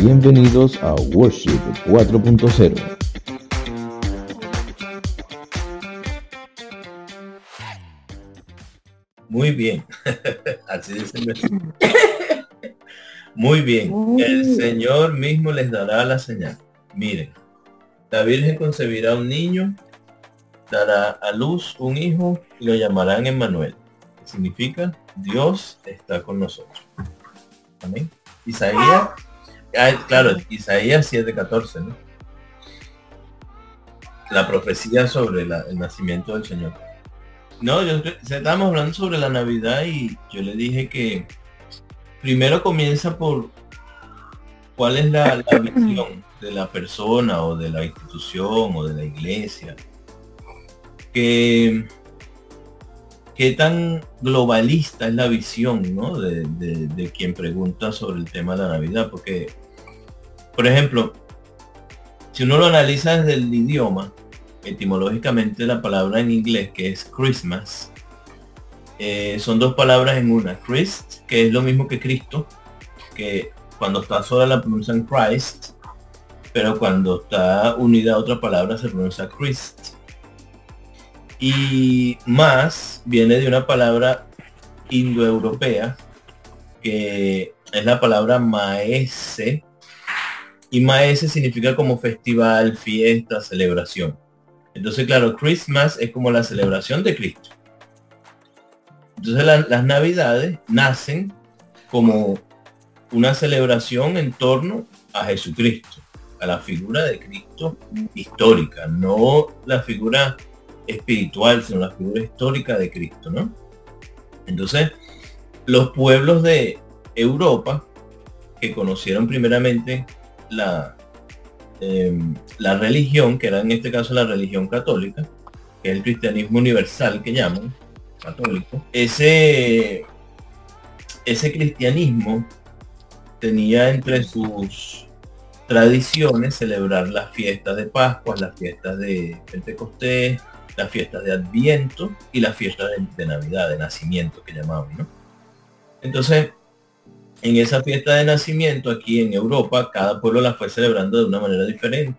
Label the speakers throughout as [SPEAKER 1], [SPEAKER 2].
[SPEAKER 1] Bienvenidos a Worship 4.0.
[SPEAKER 2] Muy bien. Así dice Muy bien. El Señor mismo les dará la señal. Miren, la Virgen concebirá un niño, dará a luz un hijo y lo llamarán Emmanuel. significa Dios está con nosotros. Amén. Isaías, ah, claro, Isaías 7:14, ¿no? La profecía sobre el nacimiento del Señor. No, yo estábamos hablando sobre la Navidad y yo le dije que primero comienza por cuál es la, visión de la persona o de la institución o de la iglesia. Que qué tan globalista es la visión de, de, quien pregunta sobre el tema de la Navidad. Porque, por ejemplo, si uno lo analiza desde el idioma, etimológicamente la palabra en inglés que es Christmas. Eh, son dos palabras en una. Christ, que es lo mismo que Cristo, que cuando está sola la pronuncian Christ, pero cuando está unida a otra palabra se pronuncia Christ. Y más viene de una palabra indoeuropea, que es la palabra maese, y maese significa como festival, fiesta, celebración. Entonces, claro, Christmas es como la celebración de Cristo. Entonces las navidades nacen como una celebración en torno a Jesucristo, a la figura de Cristo histórica, no la figura espiritual, sino la figura histórica de Cristo, ¿no? Entonces, los pueblos de Europa que conocieron primeramente la, Em, la religión, que era en este caso la religión católica, que es el cristianismo universal que llaman, católico, ese, ese cristianismo tenía entre sus tradiciones celebrar las fiestas de Pascua, las fiestas de Pentecostés, las fiestas de Adviento y las fiestas de, de Navidad, de nacimiento que llamaban, ¿no? Entonces, en esa fiesta de nacimiento aquí en Europa, cada pueblo la fue celebrando de una manera diferente.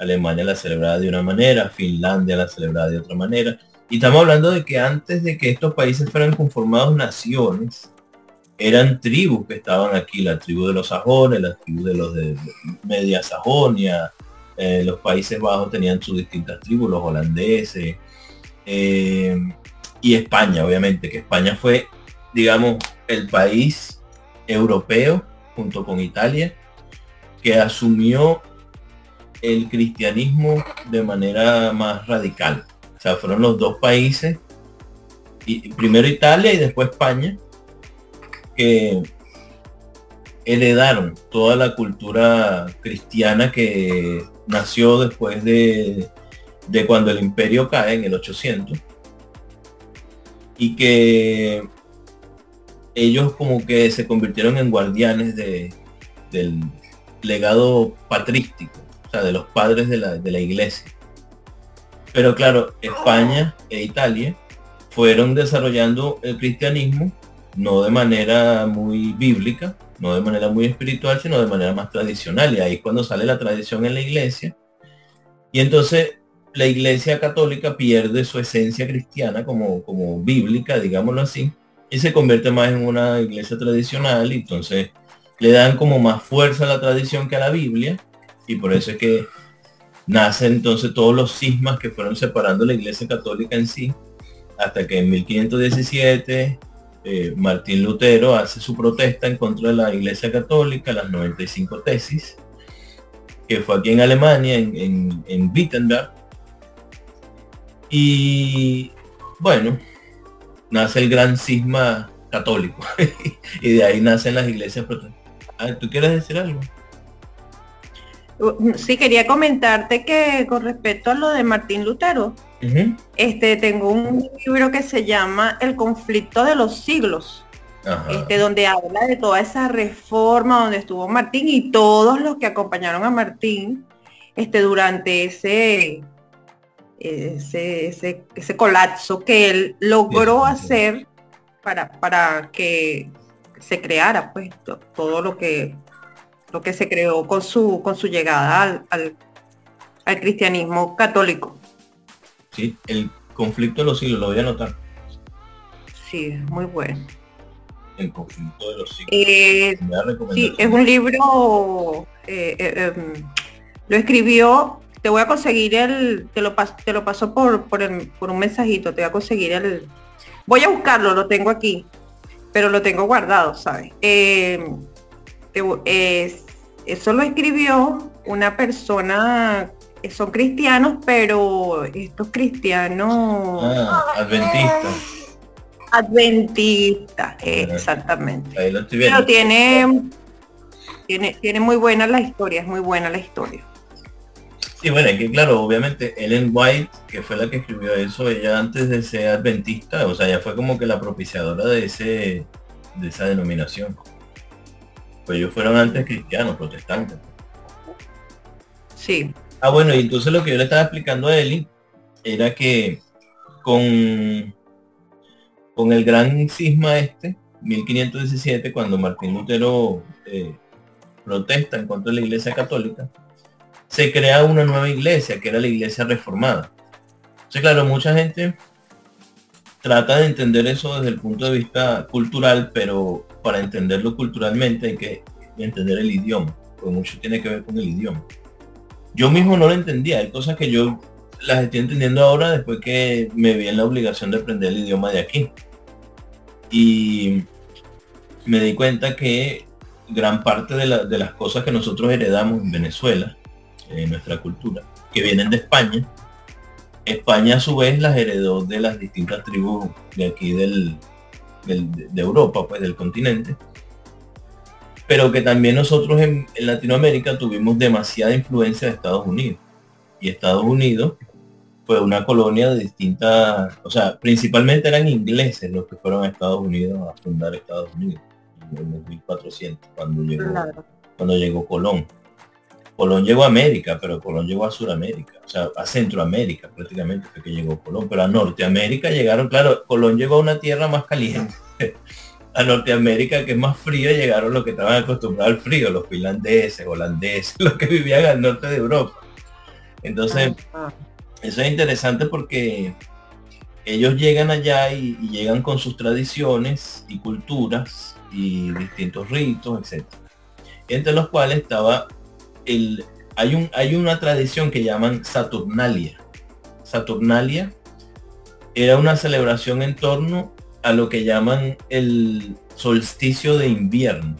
[SPEAKER 2] Alemania la celebraba de una manera, Finlandia la celebraba de otra manera. Y estamos hablando de que antes de que estos países fueran conformados naciones, eran tribus que estaban aquí, la tribu de los sajones, la tribu de los de Media Sajonia, eh, los Países Bajos tenían sus distintas tribus, los holandeses, eh, y España, obviamente, que España fue, digamos, el país europeo junto con Italia que asumió el cristianismo de manera más radical. O sea, fueron los dos países, y primero Italia y después España, que heredaron toda la cultura cristiana que nació después de, de cuando el imperio cae en el 800 y que ellos como que se convirtieron en guardianes de, del legado patrístico, o sea, de los padres de la, de la iglesia. Pero claro, España e Italia fueron desarrollando el cristianismo no de manera muy bíblica, no de manera muy espiritual, sino de manera más tradicional. Y ahí es cuando sale la tradición en la iglesia. Y entonces la iglesia católica pierde su esencia cristiana como, como bíblica, digámoslo así, y se convierte más en una iglesia tradicional y entonces le dan como más fuerza a la tradición que a la Biblia y por eso es que nacen entonces todos los cismas que fueron separando la iglesia católica en sí hasta que en 1517 eh, Martín Lutero hace su protesta en contra de la iglesia católica, las 95 tesis, que fue aquí en Alemania, en, en, en Wittenberg. Y bueno, nace el gran cisma católico y de ahí nacen las iglesias protestantes. ¿Tú quieres decir algo?
[SPEAKER 3] Uh, sí, quería comentarte que con respecto a lo de Martín Lutero, este, tengo un libro que se llama El conflicto de los siglos, este, donde habla de toda esa reforma donde estuvo Martín y todos los que acompañaron a Martín este, durante ese ese, ese, colapso que él logró hacer para, para que se creara pues todo lo que lo que se creó con su, con su llegada al, al, cristianismo católico.
[SPEAKER 2] Sí, el conflicto de los siglos, lo voy a anotar.
[SPEAKER 3] Sí, muy bueno.
[SPEAKER 2] El conflicto de los siglos.
[SPEAKER 3] Eh, sí, es un libro, eh, eh, em, lo escribió, te voy a conseguir el, te lo, te lo paso por, por, por un mensajito, te voy a conseguir el, voy a buscarlo, lo tengo aquí, pero lo tengo guardado, ¿sabes? eso lo escribió una persona son cristianos, pero estos cristianos
[SPEAKER 2] ah, adventistas.
[SPEAKER 3] Adventistas, exactamente. Pero tiene, tiene, tiene muy buena la historia, es muy buena la historia.
[SPEAKER 2] Sí, bueno, es que claro, obviamente Ellen White, que fue la que escribió eso, ella antes de ser adventista, o sea, ya fue como que la propiciadora de ese de esa denominación. Pues ellos fueron antes cristianos, protestantes.
[SPEAKER 3] Sí.
[SPEAKER 2] Ah, bueno, y entonces lo que yo le estaba explicando a Eli era que con, con el gran cisma este, 1517, cuando Martín Lutero eh, protesta en contra de la Iglesia Católica, se crea una nueva iglesia, que era la Iglesia Reformada. Entonces, claro, mucha gente trata de entender eso desde el punto de vista cultural, pero para entenderlo culturalmente hay que entender el idioma, porque mucho tiene que ver con el idioma. Yo mismo no lo entendía, hay cosas que yo las estoy entendiendo ahora después que me vi en la obligación de aprender el idioma de aquí. Y me di cuenta que gran parte de, las cosas que nosotros heredamos en Venezuela, en nuestra cultura, que vienen de España, España a su vez las heredó de las distintas tribus de aquí del, de Europa, pues del continente, pero que también nosotros en, Latinoamérica tuvimos demasiada influencia de Estados Unidos. Y Estados Unidos fue una colonia de distintas, o sea, principalmente eran ingleses los que fueron a Estados Unidos a fundar Estados Unidos en 1400, cuando llegó, cuando llegó Colón. Colón llegó a América, pero Colón llegó a Sudamérica, o sea, a Centroamérica prácticamente fue que llegó Colón, pero a Norteamérica llegaron, claro, Colón llegó a una tierra más caliente. a Norteamérica, que es más frío, llegaron los que estaban acostumbrados al frío, los finlandeses, holandeses, los que vivían al norte de Europa. Entonces, eso es interesante porque ellos llegan allá y, y llegan con sus tradiciones y culturas y distintos ritos, etc. Entre los cuales estaba hay, un, hay una tradición que llaman Saturnalia. Saturnalia era una celebración en torno a lo que llaman el solsticio de invierno.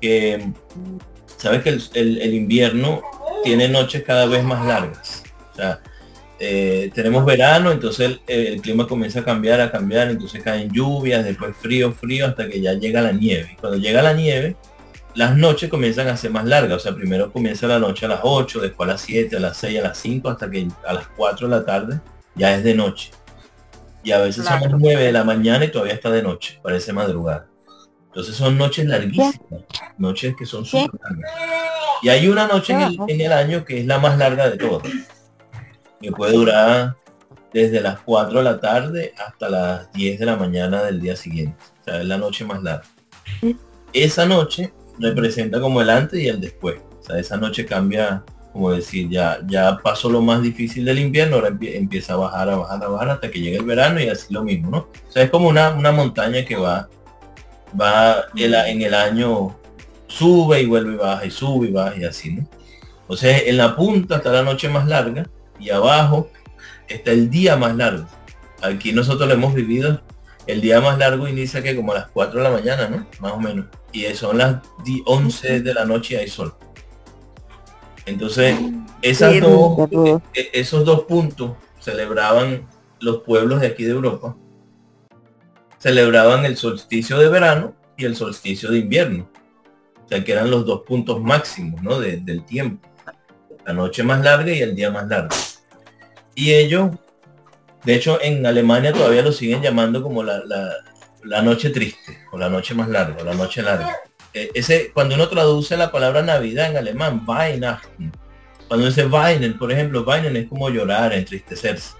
[SPEAKER 2] Que sabes que el, invierno tiene noches cada vez más largas. Eh, tenemos verano, entonces el, el, clima comienza a cambiar, a cambiar, entonces caen lluvias, después frío, frío, hasta que ya llega la nieve. Cuando llega la nieve, las noches comienzan a ser más largas. O sea, primero comienza la noche a las 8, después a las 7, a las 6, a las 5, hasta que a las 4 de la tarde ya es de noche. Y a veces son las 9 de la mañana y todavía está de noche, parece madrugada. Entonces son noches larguísimas, noches que son súper largas. Y hay una noche en el, en el, año que es la más larga de todas, que puede durar desde las 4 de la tarde hasta las 10 de la mañana del día siguiente. O sea, es la noche más larga. Esa noche representa como el antes y el después. O sea, esa noche cambia, como decir, ya, ya pasó lo más difícil del invierno, ahora empieza a bajar, a bajar, a bajar hasta que llegue el verano y así lo mismo, ¿no? O sea, es como una, una montaña que va, va en el año, sube y vuelve y baja y sube y baja y así, ¿no? O sea, en la punta está la noche más larga y abajo está el día más largo. Aquí nosotros lo hemos vivido el día más largo inicia que como a las 4 de la mañana, ¿no? Más o menos. Y son las 11 de la noche y hay sol. Entonces, esas dos, e, e, esos dos puntos celebraban los pueblos de aquí de Europa. Celebraban el solsticio de verano y el solsticio de invierno. O sea, que eran los dos puntos máximos, ¿no? del tiempo. La noche más larga y el día más largo. Y ellos de hecho, en Alemania todavía lo siguen llamando como la, noche triste, o la noche más larga, la noche larga. E, ese, cuando uno traduce la palabra Navidad en alemán, Weihnachten, cuando dice Weinen, por ejemplo, Weinen es como llorar, entristecerse.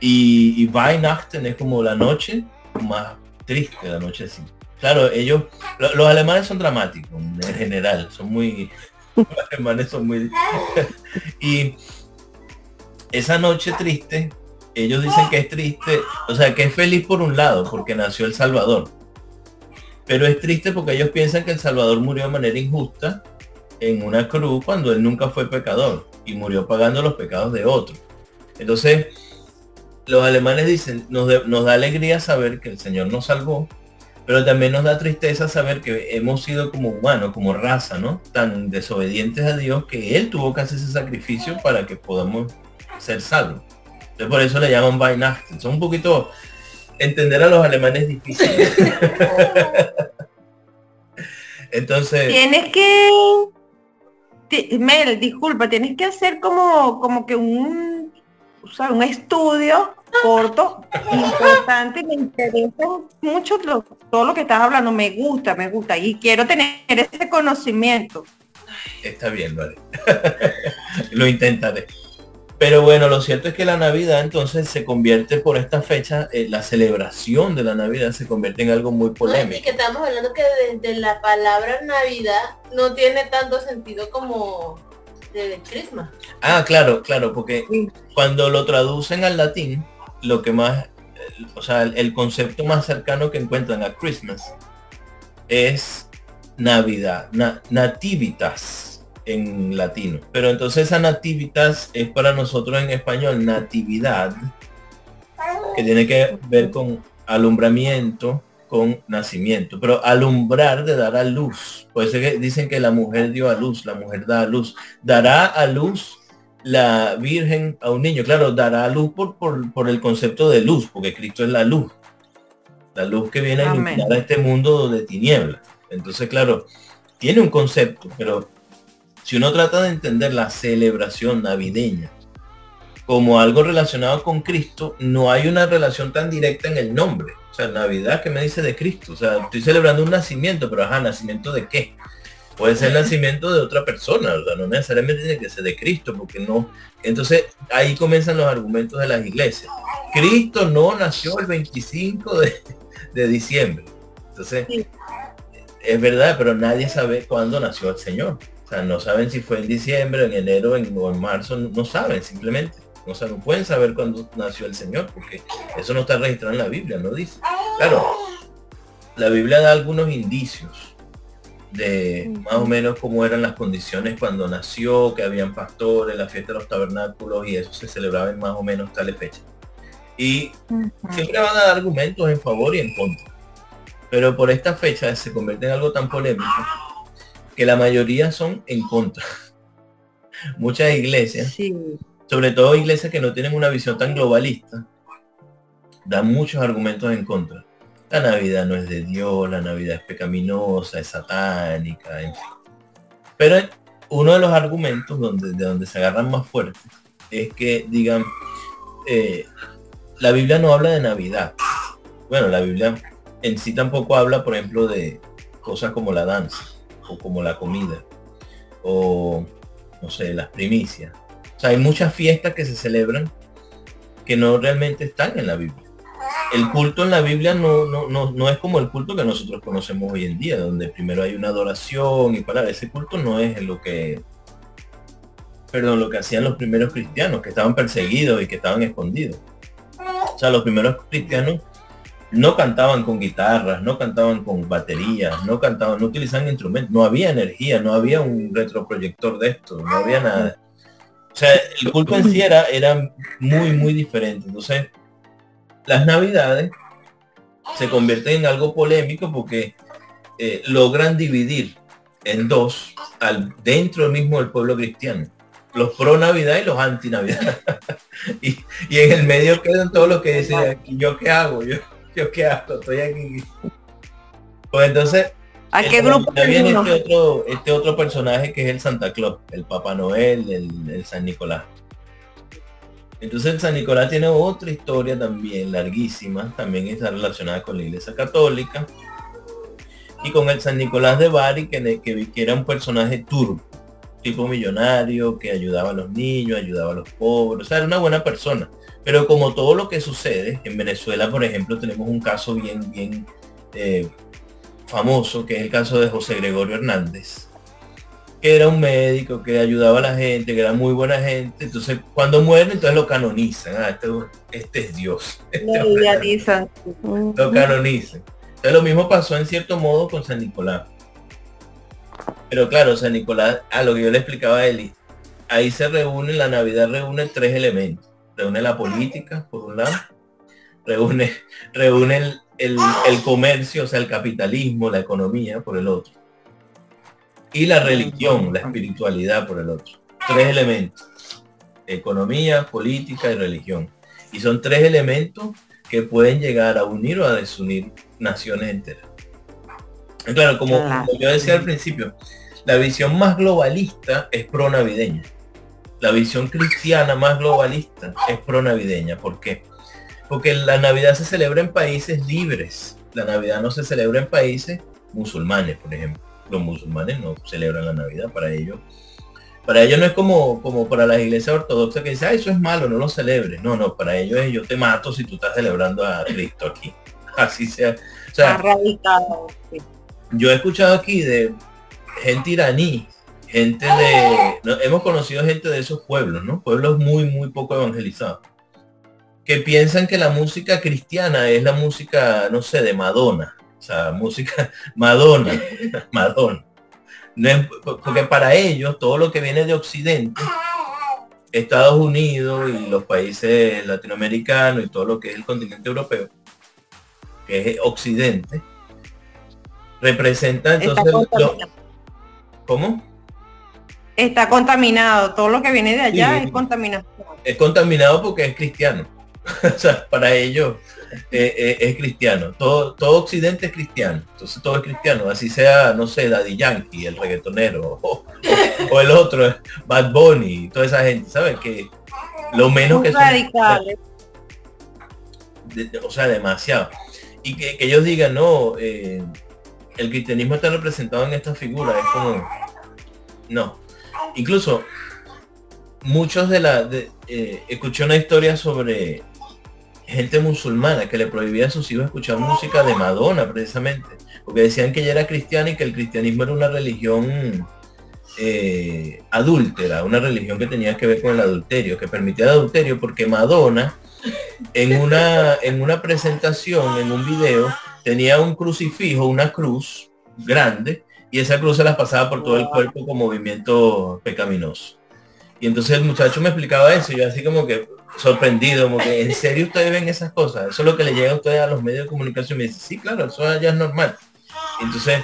[SPEAKER 2] Y, y Weihnachten es como la noche más triste, la noche así. Claro, ellos, los alemanes son dramáticos en general, son muy, los alemanes son muy... y esa noche triste, ellos dicen que es triste, o sea, que es feliz por un lado, porque nació El Salvador. Pero es triste porque ellos piensan que El Salvador murió de manera injusta en una cruz cuando él nunca fue pecador y murió pagando los pecados de otros. Entonces, los alemanes dicen, nos, nos da alegría saber que el Señor nos salvó, pero también nos da tristeza saber que hemos sido como humanos, como raza, ¿no? Tan desobedientes a Dios que Él tuvo que hacer ese sacrificio para que podamos ser salvos. Entonces por eso le llaman Weihnachten. Son un poquito entender a los alemanes difícil. Entonces.
[SPEAKER 3] Tienes que. Mel, disculpa, tienes que hacer como, como que un, o un estudio corto, importante, me interesa mucho todo lo que estás hablando, me gusta, me gusta, y quiero tener ese conocimiento.
[SPEAKER 2] Está bien, vale. lo intentaré. Pero bueno, lo cierto es que la Navidad entonces se convierte por esta fecha, eh, la celebración de la Navidad se convierte en algo muy polémico.
[SPEAKER 4] y que estamos hablando que desde la palabra Navidad no tiene tanto sentido como de Christmas.
[SPEAKER 2] Ah, claro, claro, porque cuando lo traducen al latín, lo que más, o sea, el, concepto más cercano que encuentran a Christmas es Navidad, nativitas en latino. Pero entonces esa nativitas es para nosotros en español natividad, que tiene que ver con alumbramiento, con nacimiento. Pero alumbrar de dar a luz. Por eso que dicen que la mujer dio a luz, la mujer da a luz. Dará a luz la Virgen a un niño. Claro, dará a luz por, por, el concepto de luz, porque Cristo es la luz. La luz que viene a iluminar a este mundo de tinieblas. Entonces, claro, tiene un concepto, pero si uno trata de entender la celebración navideña como algo relacionado con Cristo, no hay una relación tan directa en el nombre. O sea, Navidad que me dice de Cristo. O sea, estoy celebrando un nacimiento, pero ajá, ¿nacimiento de qué? Puede ser el nacimiento de otra persona, ¿verdad? No necesariamente tiene que ser de Cristo, porque no. Entonces, ahí comienzan los argumentos de las iglesias. Cristo no nació el 25 de, de diciembre. Entonces, es verdad, pero nadie sabe cuándo nació el Señor. O sea, no saben si fue en diciembre, en enero o en marzo, no saben simplemente. No, saben, pueden saber cuándo nació el Señor, porque eso no está registrado en la Biblia, no dice. Claro, la Biblia da algunos indicios de más o menos cómo eran las condiciones cuando nació, que habían pastores, la fiesta de los tabernáculos y eso se celebraba en más o menos tales fechas. Y siempre van a dar argumentos en favor y en contra. Pero por esta fecha se convierte en algo tan polémico que la mayoría son en contra. Muchas iglesias, sobre todo iglesias que no tienen una visión tan globalista, dan muchos argumentos en contra. La Navidad no es de Dios, la Navidad es pecaminosa, es satánica, en fin. Pero uno de los argumentos donde, de donde se agarran más fuerte es que digan, eh, la Biblia no habla de Navidad. Bueno, la Biblia en sí tampoco habla, por ejemplo, de cosas como la danza o como la comida, o no sé, las primicias. O sea, hay muchas fiestas que se celebran que no realmente están en la Biblia. El culto en la Biblia no, no, no, no es como el culto que nosotros conocemos hoy en día, donde primero hay una adoración y para ese culto no es lo que perdón, lo que hacían los primeros cristianos, que estaban perseguidos y que estaban escondidos. O sea, los primeros cristianos no cantaban con guitarras, no cantaban con baterías, no cantaban, no utilizaban instrumentos, no había energía, no había un retroproyector de esto, no había nada. O sea, el culto en sí era, muy, muy diferente. Entonces, las navidades se convierten en algo polémico porque eh, logran dividir en dos al dentro mismo del pueblo cristiano los pro navidad y los anti navidad y, y, en el medio quedan todos los que dicen yo qué hago yo yo qué estoy aquí. Pues entonces,
[SPEAKER 3] ¿A qué grupo
[SPEAKER 2] viene este otro, este otro personaje que es el Santa Claus, el Papá Noel, el, San Nicolás. Entonces el San Nicolás tiene otra historia también larguísima, también está relacionada con la Iglesia Católica y con el San Nicolás de Bari, que, que, que era un personaje turco, tipo millonario, que ayudaba a los niños, ayudaba a los pobres, o sea, era una buena persona. Pero como todo lo que sucede, en Venezuela, por ejemplo, tenemos un caso bien, bien, eh, famoso, que es el caso de José Gregorio Hernández, que era un médico que ayudaba a la gente, que era muy buena gente. Entonces, cuando muere, entonces lo canonizan. Ah, este, este es Dios. lo canonizan. Entonces, lo mismo pasó en cierto modo con San Nicolás. Pero claro, San Nicolás, a lo que yo le explicaba a Eli, ahí se reúne, la Navidad reúne tres elementos. Reúne la política, por un lado, reúne, reúne el, comercio, o sea, el capitalismo, la economía, por el otro. Y la religión, la espiritualidad, por el otro. Tres elementos. Economía, política y religión. Y son tres elementos que pueden llegar a unir o a desunir naciones enteras. Claro, como, yo decía al principio, la visión más globalista es pro navideña. La visión cristiana más globalista es pro navideña. ¿Por qué? Porque la Navidad se celebra en países libres. La Navidad no se celebra en países musulmanes, por ejemplo. Los musulmanes no celebran la Navidad para ellos. Para ellos no es como, como para las iglesias ortodoxas que dicen, ah, eso es malo, no lo celebres. No, no, para ellos es yo te mato si tú estás celebrando a Cristo aquí. Así sea. O sea, yo he escuchado aquí de gente iraní, gente de, hemos conocido gente de esos pueblos, ¿no? Pueblos muy, muy poco evangelizados, que piensan que la música cristiana es la música, no sé, de Madonna, o sea, música Madonna, Madonna. porque para ellos todo lo que viene de Occidente, Estados Unidos y los países latinoamericanos y todo lo que es el continente europeo, que es Occidente, representa entonces ¿Cómo?
[SPEAKER 3] Está contaminado, todo lo que viene de allá es contaminación.
[SPEAKER 2] Es contaminado porque es cristiano. o sea, para ellos eh, eh, es cristiano. Todo, todo Occidente es cristiano. Entonces todo es cristiano. Así sea, no sé, Daddy Yankee, el reggaetonero, o, el otro, Bad Bunny, toda esa gente, ¿sabes? Que lo menos que
[SPEAKER 3] radicales.
[SPEAKER 2] o sea, demasiado. Y que, ellos digan, no, eh, el cristianismo está representado en esta figura, es como... No. Incluso muchos de la... Eh, escuché una historia sobre gente musulmana que le prohibía a sus hijos escuchar música de Madonna precisamente, porque decían que ella era cristiana y que el cristianismo era una religión eh, adúltera, una religión que tenía que ver con el adulterio, que permitía el adulterio porque Madonna en una, en una presentación, en un video, tenía un crucifijo, una cruz grande, y esa cruz se las pasaba por todo el cuerpo con movimiento pecaminoso. Y entonces el muchacho me explicaba eso, y yo así como que sorprendido, como que en serio ustedes ven esas cosas, eso es lo que le llega a ustedes a los medios de comunicación. Y me dice, sí, claro, eso ya es normal. entonces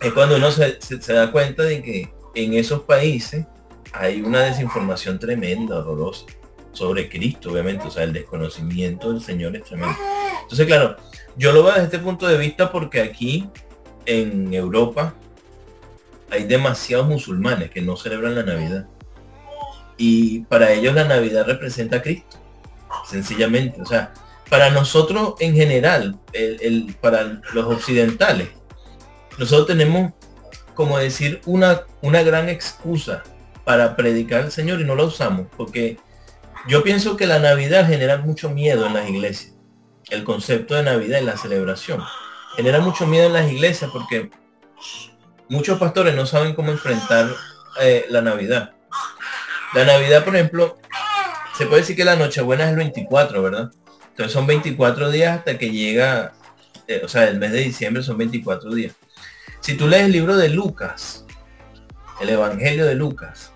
[SPEAKER 2] es cuando uno se, se, da cuenta de que en esos países hay una desinformación tremenda, horrorosa, sobre Cristo, obviamente, o sea, el desconocimiento del Señor es tremendo. Entonces, claro, yo lo veo desde este punto de vista porque aquí en Europa hay demasiados musulmanes que no celebran la Navidad. Y para ellos la Navidad representa a Cristo, sencillamente. O sea, para nosotros en general, el, para los occidentales, nosotros tenemos, como decir, una, una gran excusa para predicar al Señor y no la usamos, porque yo pienso que la Navidad genera mucho miedo en las iglesias el concepto de Navidad y la celebración. Genera mucho miedo en las iglesias porque muchos pastores no saben cómo enfrentar eh, la Navidad. La Navidad, por ejemplo, se puede decir que la Nochebuena es el 24, ¿verdad? Entonces son 24 días hasta que llega, eh, o sea, el mes de diciembre son 24 días. Si tú lees el libro de Lucas, el Evangelio de Lucas,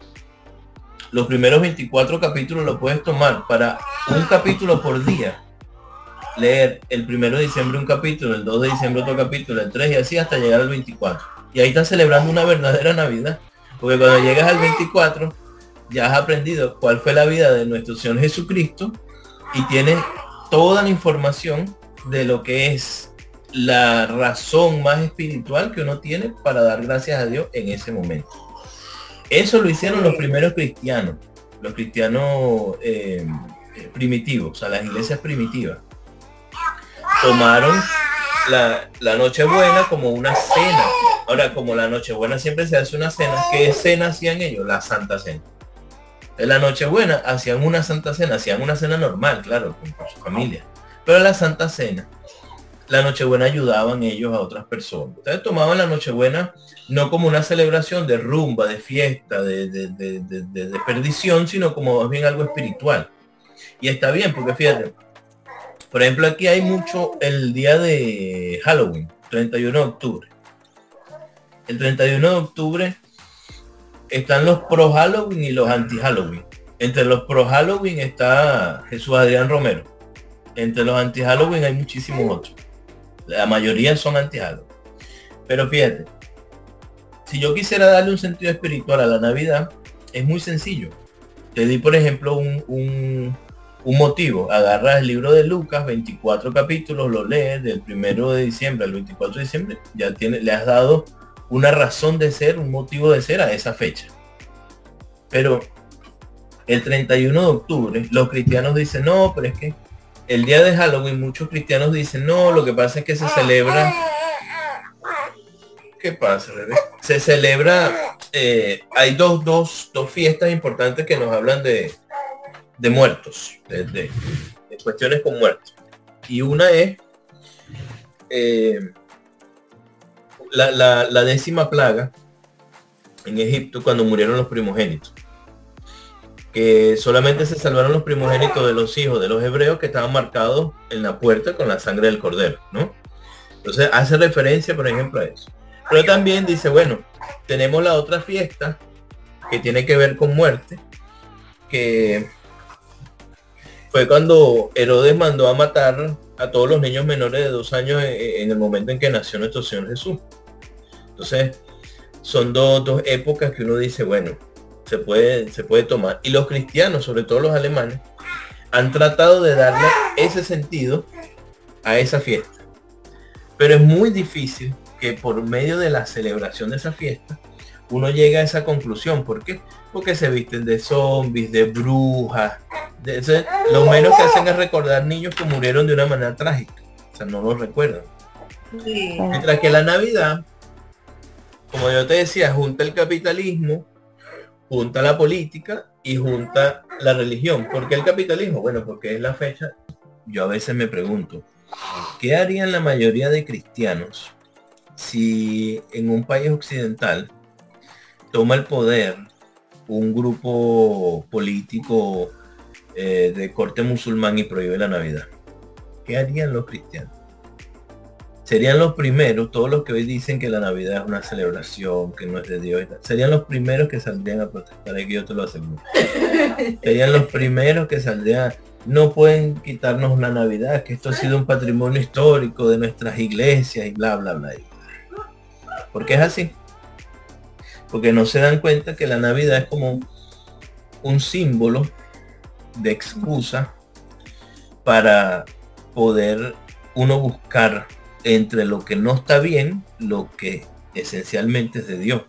[SPEAKER 2] los primeros 24 capítulos lo puedes tomar para un capítulo por día leer el primero de diciembre un capítulo, el 2 de diciembre otro capítulo, el 3 y así hasta llegar al 24. Y ahí estás celebrando una verdadera Navidad. Porque cuando llegas al 24, ya has aprendido cuál fue la vida de nuestro Señor Jesucristo y tienes toda la información de lo que es la razón más espiritual que uno tiene para dar gracias a Dios en ese momento. Eso lo hicieron los primeros cristianos, los cristianos eh, primitivos, o sea, las iglesias primitivas tomaron la, la Nochebuena como una cena. Ahora, como la Nochebuena siempre se hace una cena, ¿qué cena hacían ellos? La Santa Cena. En la Nochebuena hacían una Santa Cena, hacían una cena normal, claro, con, su familia. Pero la Santa Cena la Nochebuena ayudaban ellos a otras personas. Entonces tomaban la Nochebuena no como una celebración de rumba, de fiesta, de, de, perdición, sino como más bien algo espiritual. Y está bien, porque fíjate, por ejemplo, aquí hay mucho el día de Halloween, 31 de octubre. El 31 de octubre están los pro Halloween y los anti Halloween. Entre los pro Halloween está Jesús Adrián Romero. Entre los anti Halloween hay muchísimos otros. La mayoría son anti Halloween. Pero fíjate, si yo quisiera darle un sentido espiritual a la Navidad, es muy sencillo. Te di, por ejemplo, un, un, motivo. Agarras el libro de Lucas, 24 capítulos, lo lees del primero de diciembre al 24 de diciembre, ya tiene, le has dado una razón de ser, un motivo de ser a esa fecha. Pero el 31 de octubre, los cristianos dicen, no, pero es que el día de Halloween muchos cristianos dicen, no, lo que pasa es que se celebra... ¿Qué pasa, bebé? Se celebra, eh, hay dos, dos, dos fiestas importantes que nos hablan de, de muertos, de, cuestiones con muertos. Y una es eh, la, décima plaga en Egipto cuando murieron los primogénitos. Que solamente se salvaron los primogénitos de los hijos de los hebreos que estaban marcados en la puerta con la sangre del cordero, ¿no? Entonces hace referencia, por ejemplo, a eso. Pero también dice, bueno, tenemos la otra fiesta que tiene que ver con muerte, que fue cuando Herodes mandó a matar a todos los niños menores de dos años en el momento en que nació nuestro Señor Jesús. Entonces, son dos, épocas que uno dice, bueno, se puede, se puede tomar. Y los cristianos, sobre todo los alemanes, han tratado de darle ese sentido a esa fiesta. Pero es muy difícil que por medio de la celebración de esa fiesta, uno llegue a esa conclusión. ¿Por qué? Porque se visten de zombies, de brujas. De lo menos que hacen es recordar niños que murieron de una manera trágica. O sea, no los recuerdan. Mientras que la Navidad como yo te decía, junta el capitalismo, junta la política y junta la religión. ¿Por qué el capitalismo? Bueno, porque es la fecha. Yo a veces me pregunto, ¿qué harían la mayoría de cristianos si en un país occidental toma el poder un grupo político eh, de corte musulmán y prohíbe la Navidad? ¿Qué harían los cristianos? serían los primeros, todos los que hoy dicen que la Navidad es una celebración, que no es de Dios, serían los primeros que saldrían a protestar, aquí yo te lo aseguro. serían los primeros que saldrían, no pueden quitarnos la Navidad, que esto ha sido un patrimonio histórico de nuestras iglesias y bla, bla, bla. Porque es así. Porque no se dan cuenta que la Navidad es como un símbolo de excusa para poder uno buscar entre lo que no está bien, lo que esencialmente es de Dios.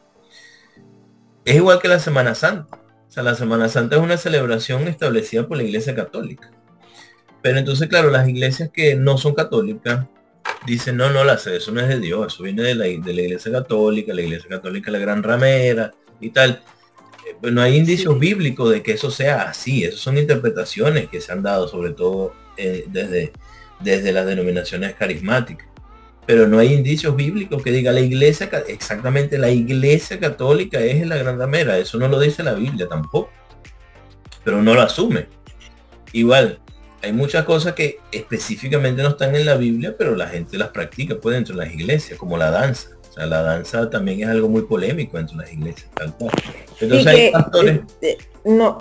[SPEAKER 2] Es igual que la Semana Santa. O sea, la Semana Santa es una celebración establecida por la Iglesia Católica. Pero entonces, claro, las iglesias que no son católicas dicen, no, no, la eso no es de Dios, eso viene de la, de la Iglesia Católica, la Iglesia Católica la gran ramera y tal. Eh, pues no hay indicios bíblicos de que eso sea así, esas son interpretaciones que se han dado sobre todo eh, desde, desde las denominaciones carismáticas pero no hay indicios bíblicos que diga la iglesia, exactamente la iglesia católica es la gran ramera, eso no lo dice la Biblia tampoco, pero no lo asume. Igual, hay muchas cosas que específicamente no están en la Biblia, pero la gente las practica pues dentro de las iglesias, como la danza. O sea, la danza también es algo muy polémico dentro de las iglesias, tal cual. Entonces hay pastores.
[SPEAKER 4] Eh, no.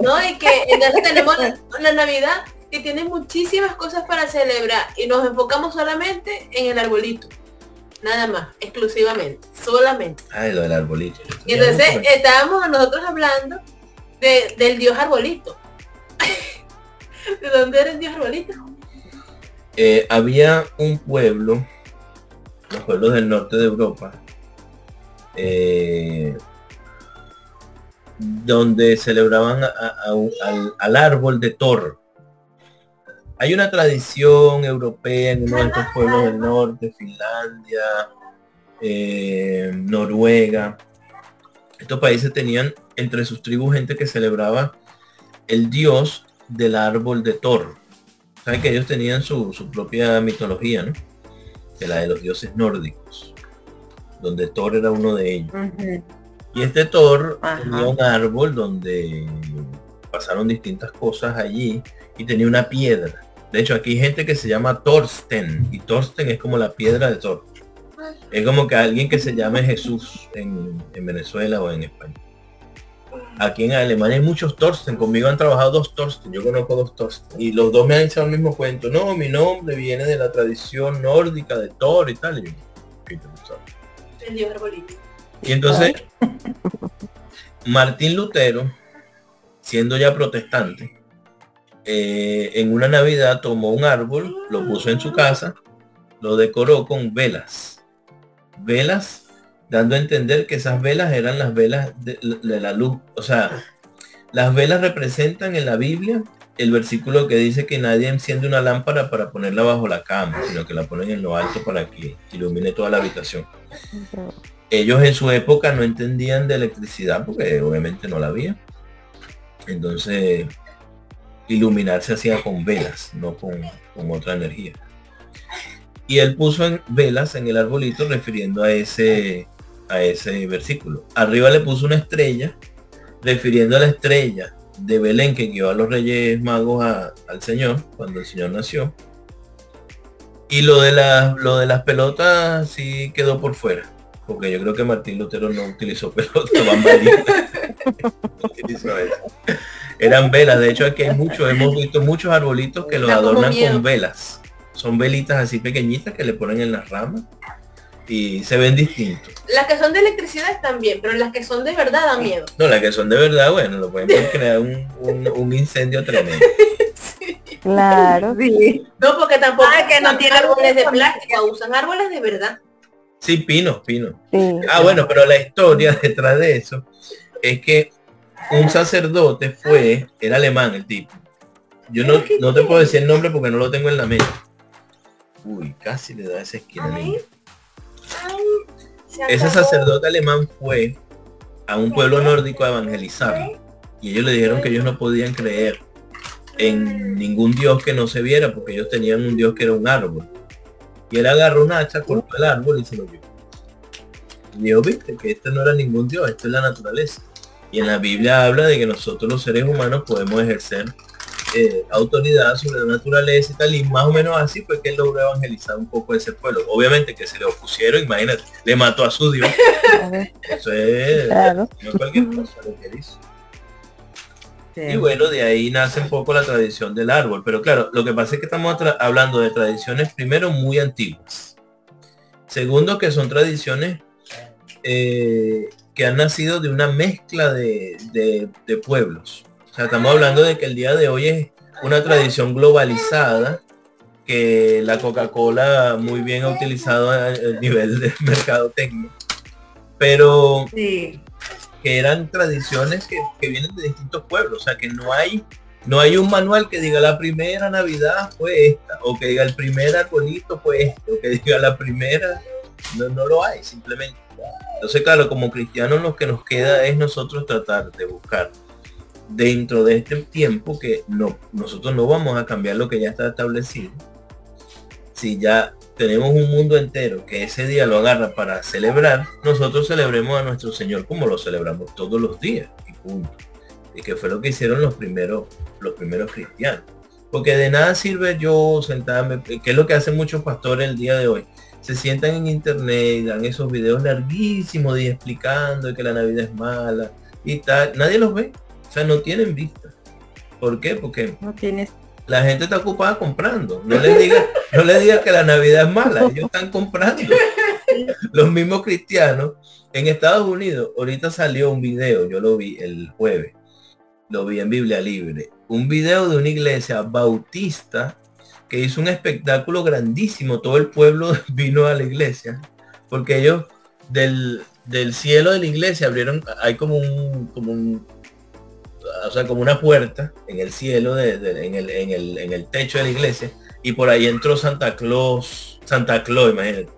[SPEAKER 4] No, y que entonces tenemos la Navidad que tiene muchísimas cosas para celebrar y nos enfocamos solamente en el arbolito. Nada más, exclusivamente, solamente.
[SPEAKER 2] Ay, lo del arbolito.
[SPEAKER 4] Y entonces estábamos nosotros hablando de, del dios arbolito. ¿De dónde el dios arbolito?
[SPEAKER 2] Eh, había un pueblo, los pueblos del norte de Europa, eh, donde celebraban al, árbol de Thor. Hay una tradición europea en uno de estos pueblos del norte, Finlandia, eh, Noruega. Estos países tenían entre sus tribus gente que celebraba el dios del árbol de Thor. Saben que ellos tenían su, propia mitología, ¿no? que la de los dioses nórdicos, donde Thor era uno de ellos. Y este Thor tenía un árbol donde pasaron distintas cosas allí y tenía una piedra. De hecho, aquí hay gente que se llama Thorsten y Thorsten es como la piedra de Thor. Es como que alguien que se llame Jesús en, Venezuela o en España. Aquí en Alemania hay muchos Thorsten. Conmigo han trabajado dos Thorsten. Yo conozco dos Thorsten. Y los dos me han hecho el mismo cuento. No, mi nombre viene de la tradición nórdica de Thor y tal. Y y entonces, Martín Lutero, siendo ya protestante, eh, en una Navidad tomó un árbol, lo puso en su casa, lo decoró con velas. Velas, dando a entender que esas velas eran las velas de, la luz. O sea, las velas representan en la Biblia el versículo que dice que nadie enciende una lámpara para ponerla bajo la cama, sino que la ponen en lo alto para que ilumine toda la habitación ellos en su época no entendían de electricidad porque obviamente no la había. Entonces, iluminarse hacía con velas, no con, otra energía. Y él puso en velas en el arbolito refiriendo a ese, a ese versículo. Arriba le puso una estrella, refiriendo a la estrella de Belén que guió a los reyes magos al Señor cuando el Señor nació. Y lo de, la, lo de las pelotas sí quedó por fuera porque yo creo que Martín Lutero no utilizó pelota Eran velas, de hecho aquí hay muchos, hemos visto muchos arbolitos que los adornan con velas. Son velitas así pequeñitas que le ponen en las ramas y se ven distintos.
[SPEAKER 4] Las que son de electricidad están bien, pero las que son de verdad dan miedo.
[SPEAKER 2] No, las que son de verdad, bueno, lo pueden crear un, un, incendio tremendo.
[SPEAKER 3] Claro, sí.
[SPEAKER 4] No, porque tampoco es que no tiene árboles de plástico, usan árboles de verdad.
[SPEAKER 2] Sí, Pino, Pino. Ah, bueno, pero la historia detrás de eso es que un sacerdote fue, era alemán el tipo. Yo no, no te puedo decir el nombre porque no lo tengo en la mente. Uy, casi le da esa esquina. Ese sacerdote alemán fue a un pueblo nórdico a evangelizar. Y ellos le dijeron que ellos no podían creer en ningún dios que no se viera porque ellos tenían un dios que era un árbol. Y él agarró un hacha, cortó el árbol y se lo dio. Y dijo, viste, que este no era ningún dios, esto es la naturaleza. Y en la Biblia habla de que nosotros los seres humanos podemos ejercer eh, autoridad sobre la naturaleza y tal, y más o menos así fue que él logró evangelizar un poco ese pueblo. Obviamente que se le opusieron, imagínate, le mató a su Dios. Eso es no cualquier cosa lo que. Y bueno, de ahí nace un poco la tradición del árbol. Pero claro, lo que pasa es que estamos hablando de tradiciones, primero, muy antiguas. Segundo, que son tradiciones eh, que han nacido de una mezcla de, pueblos. O sea, estamos hablando de que el día de hoy es una tradición globalizada que la Coca-Cola muy bien ha utilizado a, nivel de mercado técnico. Pero sí que eran tradiciones que, vienen de distintos pueblos, o sea que no hay no hay un manual que diga la primera Navidad fue esta, o que diga el primer arbolito fue este, o que diga la primera, no, no lo hay, simplemente. Entonces, claro, como cristianos lo que nos queda es nosotros tratar de buscar dentro de este tiempo que no, nosotros no vamos a cambiar lo que ya está establecido. Si ya tenemos un mundo entero que ese día lo agarra para celebrar, nosotros celebremos a nuestro Señor como lo celebramos todos los días y punto. Y que fue lo que hicieron los primeros, los primeros cristianos. Porque de nada sirve yo sentarme, que es lo que hacen muchos pastores el día de hoy. Se sientan en internet y dan esos videos larguísimos de explicando que la Navidad es mala y tal. Nadie los ve. O sea, no tienen vista. ¿Por qué? Porque
[SPEAKER 3] no tienes
[SPEAKER 2] la gente está ocupada comprando. No les diga, no les diga que la Navidad es mala, ellos están comprando. Los mismos cristianos en Estados Unidos, ahorita salió un video, yo lo vi el jueves, lo vi en Biblia Libre, un video de una iglesia bautista que hizo un espectáculo grandísimo, todo el pueblo vino a la iglesia, porque ellos del, del cielo de la iglesia abrieron, hay como un, como un o sea, como una puerta en el cielo, de, en, el, en, el, en, el, techo de la iglesia, y por ahí entró Santa Claus, Santa Claus, imagínate.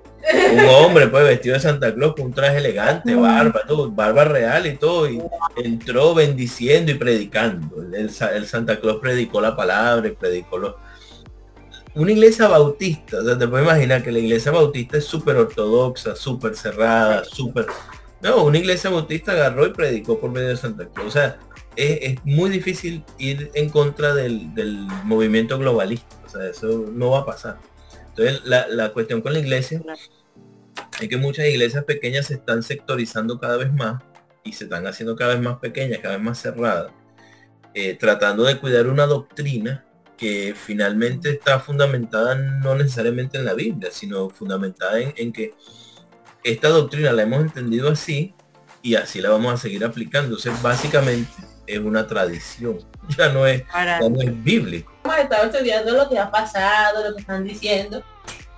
[SPEAKER 2] Un hombre pues vestido de Santa Claus con un traje elegante, barba, todo, barba real y todo, y entró bendiciendo y predicando. El, el Santa Claus predicó la palabra y predicó los, una iglesia bautista, o sea, te puedes imaginar que la iglesia bautista es súper ortodoxa, súper cerrada, súper... No, una iglesia bautista agarró y predicó por medio de Santa Cruz. O sea, es, muy difícil ir en contra del, movimiento globalista. O sea, eso no va a pasar. Entonces, la, la cuestión con la iglesia es que muchas iglesias pequeñas se están sectorizando cada vez más y se están haciendo cada vez más pequeñas, cada vez más cerradas, eh, tratando de cuidar una doctrina que finalmente está fundamentada no necesariamente en la Biblia, sino fundamentada en, que esta doctrina la hemos entendido así y así la vamos a seguir aplicando. Entonces, básicamente es una tradición, ya no es, no es bíblico.
[SPEAKER 4] Hemos estado estudiando lo que ha pasado, lo que están diciendo,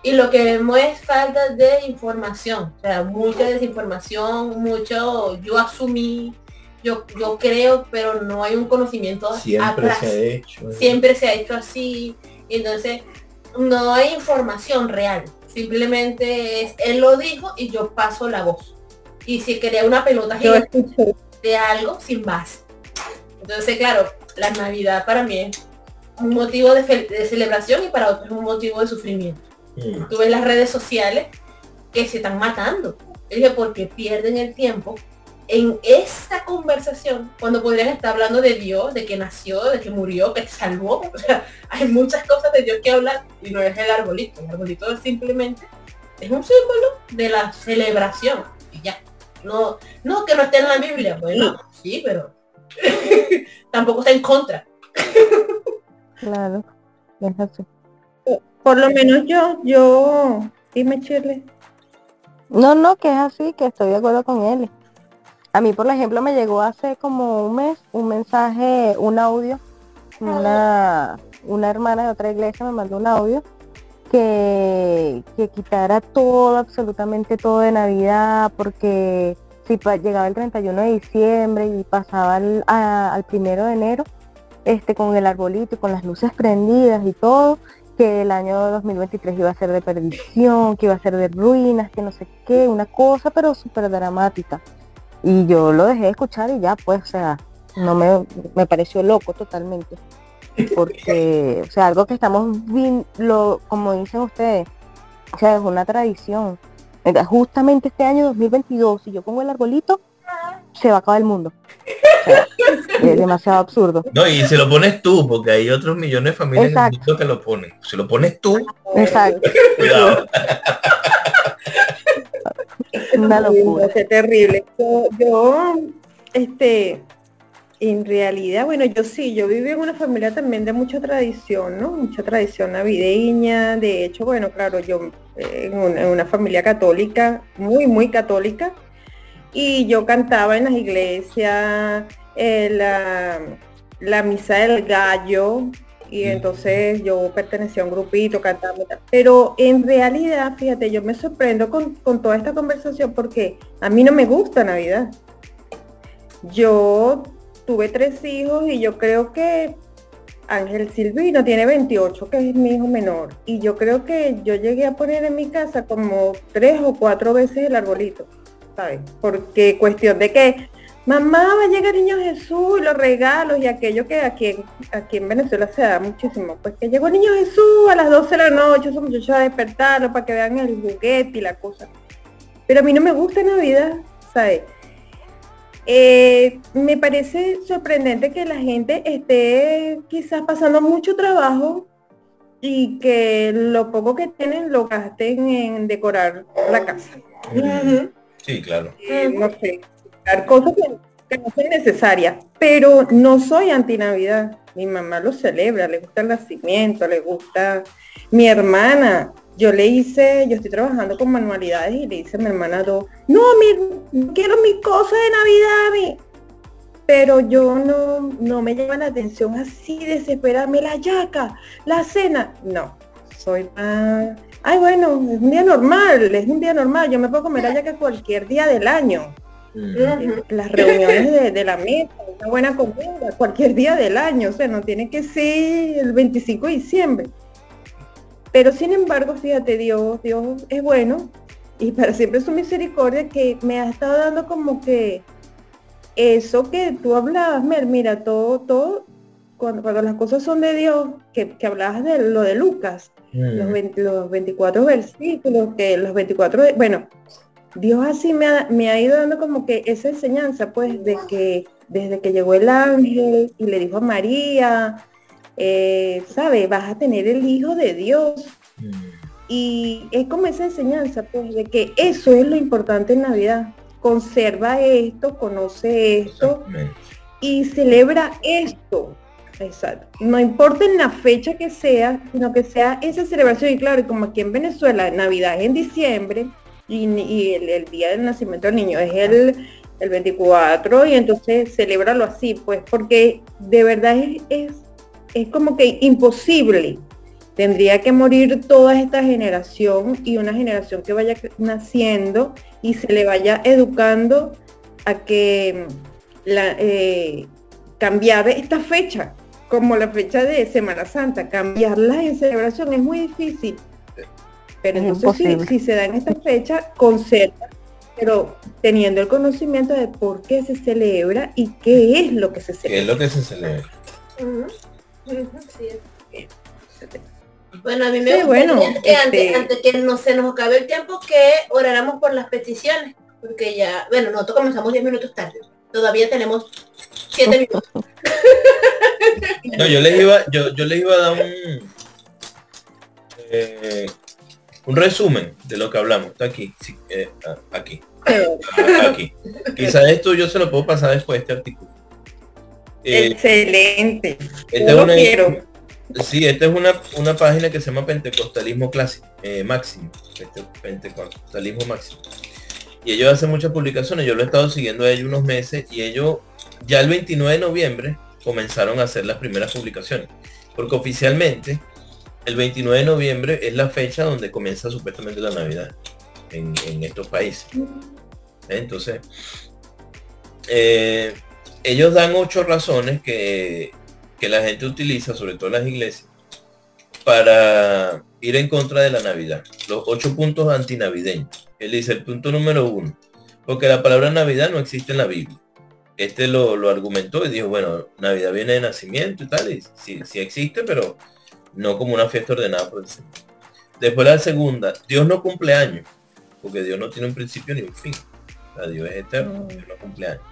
[SPEAKER 4] y lo que vemos es falta de información, o sea, mucha desinformación, mucho yo asumí, yo, yo creo, pero no hay un conocimiento
[SPEAKER 2] Siempre se ha hecho.
[SPEAKER 4] Siempre se ha hecho así. Entonces, no hay información real. Simplemente es, él lo dijo y yo paso la voz. Y si quería una pelota de algo, sin más. Entonces, claro, la Navidad para mí es un motivo de, de celebración y para otros es un motivo de sufrimiento. Tú ves las redes sociales que se están matando. dije, porque pierden el tiempo en esta conversación cuando podrían estar hablando de Dios, de que nació, de que murió, que te salvó. O sea, hay muchas cosas de Dios que hablar y no es el arbolito. El arbolito es simplemente es un símbolo de la celebración. Y ya. No, no que no esté en la Biblia. Bueno, sí, pero tampoco está en contra.
[SPEAKER 3] claro, por lo menos yo, yo, dime Chile.
[SPEAKER 5] No, no, que es así, que estoy de acuerdo con él. A mí, por ejemplo, me llegó hace como un mes un mensaje, un audio, una, una hermana de otra iglesia me mandó un audio que, que quitara todo, absolutamente todo de Navidad, porque si llegaba el 31 de diciembre y pasaba al, al primero de enero, este, con el arbolito y con las luces prendidas y todo, que el año 2023 iba a ser de perdición, que iba a ser de ruinas, que no sé qué, una cosa pero súper dramática. Y yo lo dejé de escuchar y ya, pues, o sea, no me, me pareció loco totalmente. Porque, o sea, algo que estamos, lo, como dicen ustedes, o sea, es una tradición. Justamente este año 2022, si yo pongo el arbolito, se va a acabar el mundo. es demasiado absurdo.
[SPEAKER 2] No, y si lo pones tú, porque hay otros millones de familias en el mundo que lo ponen. Si lo pones tú,
[SPEAKER 5] Exacto.
[SPEAKER 2] cuidado.
[SPEAKER 3] Una locura. Es terrible. Yo, este, en realidad, bueno, yo sí, yo viví en una familia también de mucha tradición, ¿no? Mucha tradición navideña. De hecho, bueno, claro, yo en una familia católica, muy, muy católica y yo cantaba en las iglesias eh, la, misa del gallo y entonces yo pertenecía a un grupito, cantaba, pero en realidad, fíjate, yo me sorprendo con, toda esta conversación porque a mí no me gusta Navidad. Yo tuve tres hijos y yo creo que Ángel Silvino tiene 28, que es mi hijo menor. Y yo creo que yo llegué a poner en mi casa como tres o cuatro veces el arbolito. Porque cuestión de que mamá va a llegar niño Jesús los regalos y aquello que aquí, aquí en Venezuela se da muchísimo, pues que llegó niño Jesús a las 12 de la noche, esos muchachos a despertarlo para que vean el juguete y la cosa. Pero a mí no me gusta Navidad, ¿sabes? Eh, me parece sorprendente que la gente esté quizás pasando mucho trabajo y que lo poco que tienen lo gasten en decorar la casa.
[SPEAKER 2] Sí, claro.
[SPEAKER 3] no sé, cosas que, no son necesarias, pero no soy anti-Navidad. Mi mamá lo celebra, le gusta el nacimiento, le gusta mi hermana. Yo le hice, yo estoy trabajando con manualidades y le hice a mi hermana dos, no, mi, quiero mi cosa de Navidad, mi. Pero yo no, no me llama la atención así, desesperarme la yaca, la cena. No, soy más ay, bueno, es un día normal, es un día normal, yo me puedo comer allá que cualquier día del año. Las reuniones de, la mesa, una buena comida, cualquier día del año, o sea, no tiene que ser el 25 de diciembre. Pero sin embargo, fíjate, Dios, Dios es bueno y para siempre su misericordia que me ha estado dando como que eso que tú hablabas, mira, todo, todo cuando, las cosas son de Dios, que, que hablabas de lo de Lucas, los, 24 mm. versículos, que los 24, bueno, Dios así me ha, me ha ido dando como que esa enseñanza, pues, de que desde que llegó el ángel y le dijo a María, eh, ¿sabe? Vas a tener el Hijo de Dios. Mm. Y es como esa enseñanza, pues, de que eso es lo importante en Navidad. Conserva esto, conoce esto y celebra esto. Exacto. No importa en la fecha que sea, sino que sea esa celebración. Y claro, como aquí en Venezuela, Navidad es en diciembre y, el, día del nacimiento del niño es el, el 24 y entonces celébralo así, pues, porque de verdad es, es, es como que imposible. Tendría que morir toda esta generación y una generación que vaya naciendo y se le vaya educando a que la, eh, cambiar esta fecha como la fecha de Semana Santa, cambiarla en celebración es muy difícil. Pero entonces si, se da en esta fecha, conserva, pero teniendo el conocimiento de por qué se celebra y qué es lo que se celebra.
[SPEAKER 2] ¿Qué es lo que se celebra?
[SPEAKER 4] Bueno, a mí me gustaría que este antes, antes, que no se nos acabe el tiempo que oráramos por las peticiones, porque ya, bueno, nosotros comenzamos 10 minutos tarde, todavía tenemos 7 minutos.
[SPEAKER 2] No, yo les iba, yo, yo les iba a dar un, eh, un resumen de lo que hablamos. Está aquí, eh, aquí, aquí. Quizás esto yo se lo puedo pasar después de este artículo.
[SPEAKER 3] Eh, Excelente.
[SPEAKER 2] Esta es una, quiero. Sí, esta es una, una página que se llama Pentecostalismo Clásico, Máximo. Este, Pentecostalismo Máximo. Y ellos hacen muchas publicaciones. Yo lo he estado siguiendo a ellos unos meses y ellos ya el 29 de noviembre comenzaron a hacer las primeras publicaciones. Porque oficialmente el 29 de noviembre es la fecha donde comienza supuestamente la Navidad en, estos países. Entonces, eh, ellos dan ocho razones que, que la gente utiliza, sobre todo las iglesias, para ir en contra de la Navidad. Los ocho puntos antinavideños. Él dice el punto número uno, porque la palabra Navidad no existe en la Biblia este lo, argumentó y dijo, bueno, Navidad viene de nacimiento y tal, y sí, existe, pero no como una fiesta ordenada por el Señor. Después la segunda, Dios no cumple años, porque Dios no tiene un principio ni un fin. Dios es eterno. Dios no cumple años.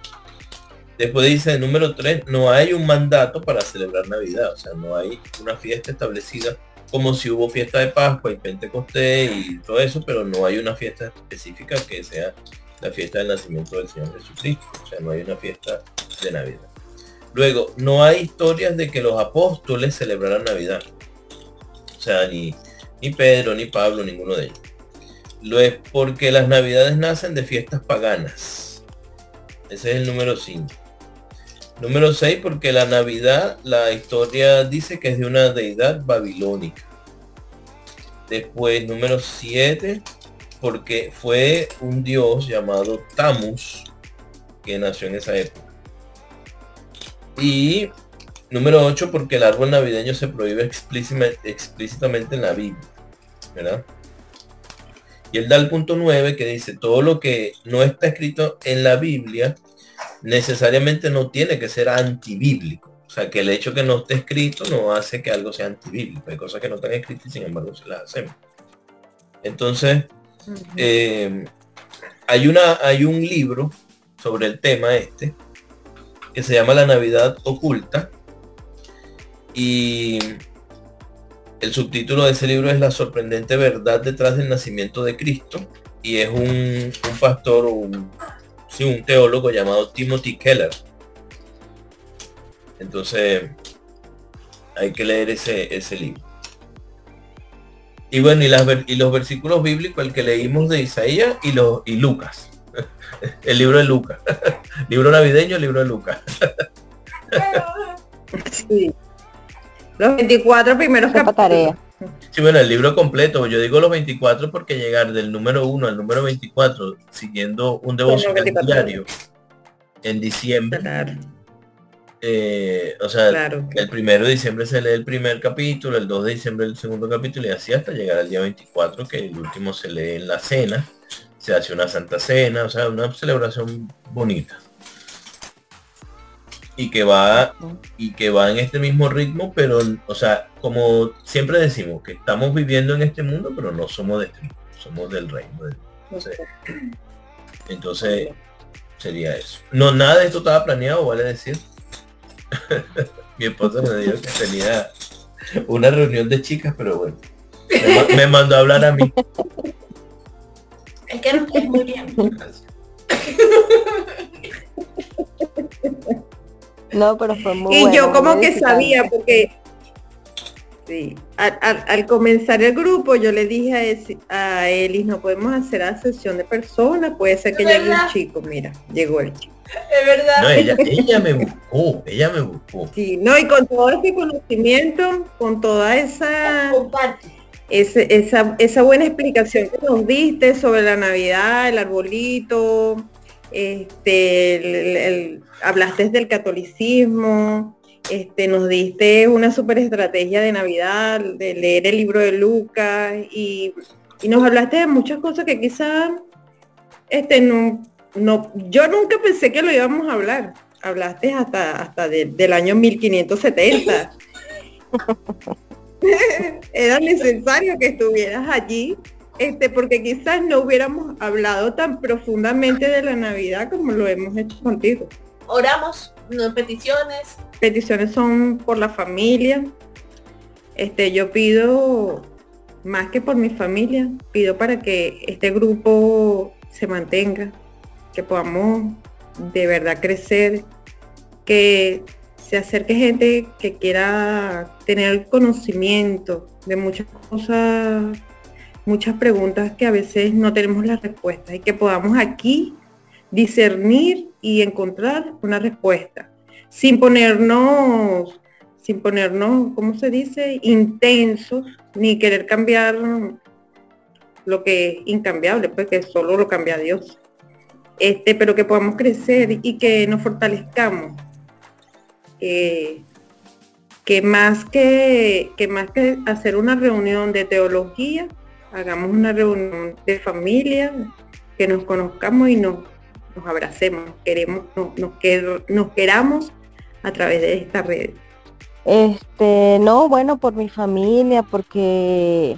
[SPEAKER 2] Después dice, número tres, no hay un mandato para celebrar Navidad, o sea, no hay una fiesta establecida como si hubo fiesta de Pascua y Pentecostés y todo eso, pero no hay una fiesta específica que sea la fiesta del nacimiento del Señor Jesucristo. O sea, no hay una fiesta de Navidad. Luego, no hay historias de que los apóstoles celebraran Navidad. O sea, ni, ni Pedro, ni Pablo, ninguno de ellos. Lo es porque las Navidades nacen de fiestas paganas. Ese es el número 5. Número 6, porque la Navidad, la historia dice que es de una deidad babilónica. Después, número 7, porque fue un dios llamado Tamus que nació en esa época. Y número 8, porque el árbol navideño se prohíbe explícitamente en la Biblia. ¿verdad? Y él da el punto 9 que dice, todo lo que no está escrito en la Biblia necesariamente no tiene que ser antibíblico. O sea, que el hecho que no esté escrito no hace que algo sea antibíblico. Hay cosas que no están escritas y sin embargo se las hacemos. Entonces, eh, hay, una, hay un libro sobre el tema este que se llama La Navidad Oculta y el subtítulo de ese libro es La sorprendente verdad detrás del nacimiento de Cristo y es un, pastor o un, un teólogo llamado Timothy Keller. Entonces hay que leer ese, ese libro. Y bueno, y, las, y los versículos bíblicos, el que leímos de Isaías y, los, y Lucas. El libro de Lucas. libro navideño, el libro de Lucas.
[SPEAKER 3] sí. Los 24 primeros
[SPEAKER 5] tarea.
[SPEAKER 2] Sí, bueno, el libro completo. Yo digo los 24 porque llegar del número 1 al número 24 siguiendo un devocional diario en diciembre. Eh, o sea, el primero de diciembre se lee el primer capítulo, el 2 de diciembre el segundo capítulo y así hasta llegar al día 24 que el último se lee en la cena, se hace una santa cena, o sea, una celebración bonita. Y que va y que va en este mismo ritmo, pero o sea, como siempre decimos que estamos viviendo en este mundo, pero no somos de este mundo, somos del reino. Entonces, entonces sería eso. No, nada de esto estaba planeado, vale decir. Mi esposa me dijo que tenía una reunión de chicas, pero bueno. Me, mandó a hablar a mí.
[SPEAKER 4] Es que no muy bien.
[SPEAKER 5] No, pero fue muy
[SPEAKER 3] Y yo como que sabía, porque sí, al, comenzar el grupo yo le dije a, a Elis, no podemos hacer la sesión de personas, puede ser que llegue un chico, mira, llegó el chico.
[SPEAKER 4] Es verdad.
[SPEAKER 2] No, ella, ella me buscó, ella me buscó.
[SPEAKER 3] Sí, no, y con todo ese conocimiento, con toda esa... esa, esa buena explicación que nos diste sobre la Navidad, el arbolito, este, hablaste del catolicismo, este, nos diste una super estrategia de Navidad, de leer el libro de Lucas y, nos hablaste de muchas cosas que quizás este, no, no, yo nunca pensé que lo íbamos a hablar. Hablaste hasta, hasta del año 1570. Era necesario que estuvieras allí este, porque quizás no hubiéramos hablado tan profundamente de la Navidad como lo hemos hecho contigo.
[SPEAKER 4] Oramos, no, peticiones.
[SPEAKER 3] Peticiones son por la familia. Este, yo pido más que por mi familia, pido para que este grupo se mantenga, que podamos de verdad crecer, que se acerque gente que quiera tener conocimiento de muchas cosas muchas preguntas que a veces no tenemos la respuesta y que podamos aquí discernir y encontrar una respuesta sin ponernos sin ponernos, ¿cómo se dice?, intensos, ni querer cambiar lo que es incambiable, pues que solo lo cambia Dios. Este, pero que podamos crecer y que nos fortalezcamos. que más que, que más que hacer una reunión de teología, hagamos una reunión de familia, que nos conozcamos y nos, nos abracemos, queremos, nos, nos, queramos a través de esta red.
[SPEAKER 5] Este, no, bueno, por mi familia, porque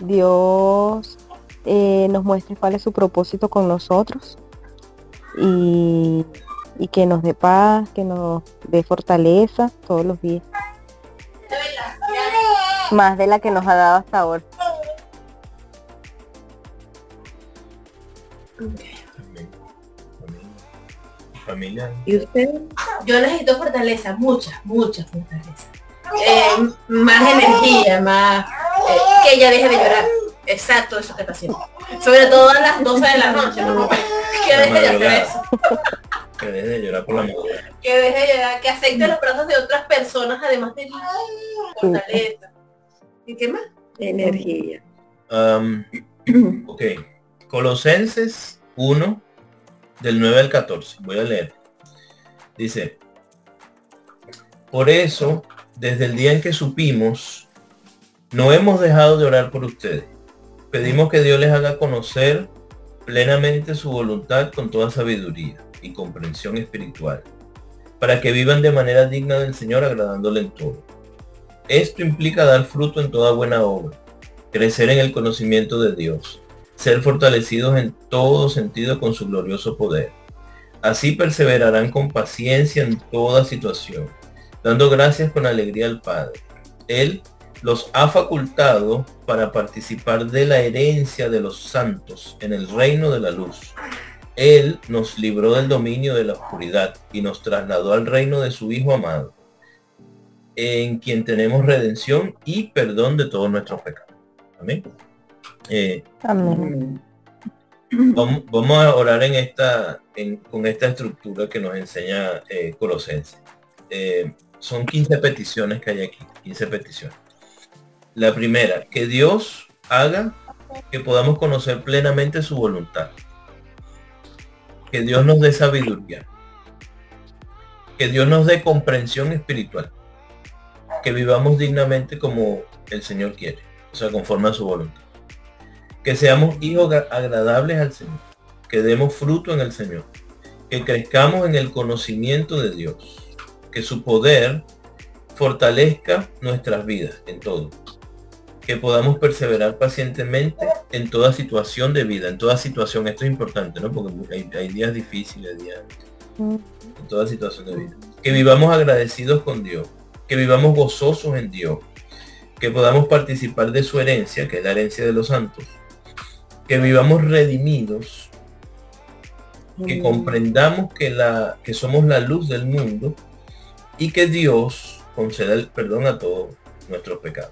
[SPEAKER 5] Dios eh, nos muestre cuál es su propósito con nosotros y, y que nos dé paz, que nos dé fortaleza todos los días. Más de la que nos ha dado hasta ahora.
[SPEAKER 2] Familia.
[SPEAKER 3] ¿Y usted?
[SPEAKER 4] Yo necesito fortaleza, mucha, mucha fortaleza. Eh, más energía, más eh, que ella deje de llorar. Exacto, eso que está haciendo. Sobre todo a las 12 de la noche, Que deje de hacer eso.
[SPEAKER 2] Que deje de llorar por la madrugada.
[SPEAKER 4] Que deje de llorar, que acepte los brazos de otras personas, además de fortaleza. ¿Y qué más?
[SPEAKER 3] Energía.
[SPEAKER 2] Um, ok. Colosenses 1, del 9 al 14. Voy a leer. Dice, por eso, desde el día en que supimos, no hemos dejado de orar por ustedes. Pedimos que Dios les haga conocer plenamente su voluntad con toda sabiduría y comprensión espiritual, para que vivan de manera digna del Señor agradándole en todo. Esto implica dar fruto en toda buena obra, crecer en el conocimiento de Dios ser fortalecidos en todo sentido con su glorioso poder. Así perseverarán con paciencia en toda situación, dando gracias con alegría al Padre. Él los ha facultado para participar de la herencia de los santos en el reino de la luz. Él nos libró del dominio de la oscuridad y nos trasladó al reino de su Hijo amado, en quien tenemos redención y perdón de todos nuestros pecados. Amén. Eh, vamos, a orar en esta, con esta estructura que nos enseña eh, Colosense. Eh, son 15 peticiones que hay aquí, 15 peticiones. La primera, que Dios haga que podamos conocer plenamente su voluntad. Que Dios nos dé sabiduría. Que Dios nos dé comprensión espiritual. Que vivamos dignamente como el Señor quiere, o sea, conforme a su voluntad que seamos hijos agradables al Señor, que demos fruto en el Señor, que crezcamos en el conocimiento de Dios, que su poder fortalezca nuestras vidas en todo. Que podamos perseverar pacientemente en toda situación de vida, en toda situación. Esto es importante, ¿no? Porque hay, días difíciles, días en toda situación de vida. Que vivamos agradecidos con Dios, que vivamos gozosos en Dios, que podamos participar de su herencia, que es la herencia de los santos, que vivamos redimidos, que comprendamos que, la, que somos la luz del mundo y que Dios conceda el perdón a todos nuestros pecados.